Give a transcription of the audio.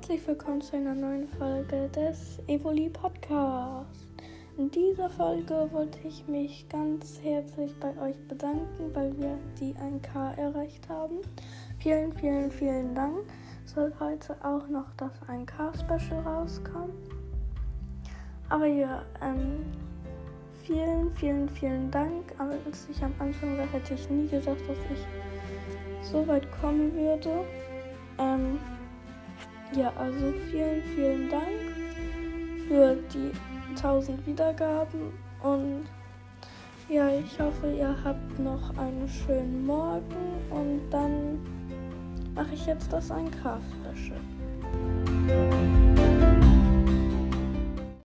herzlich willkommen zu einer neuen Folge des Evoli Podcasts. In dieser Folge wollte ich mich ganz herzlich bei euch bedanken, weil wir die 1K erreicht haben. Vielen, vielen, vielen Dank. Soll heute auch noch das 1K-Special rauskommen. Aber ja, ähm, vielen, vielen, vielen Dank. Als ich am Anfang war, hätte ich nie gedacht, dass ich so weit kommen würde. Ähm, ja, also vielen, vielen Dank für die 1000 Wiedergaben und ja, ich hoffe, ihr habt noch einen schönen Morgen und dann mache ich jetzt das ein K-Special.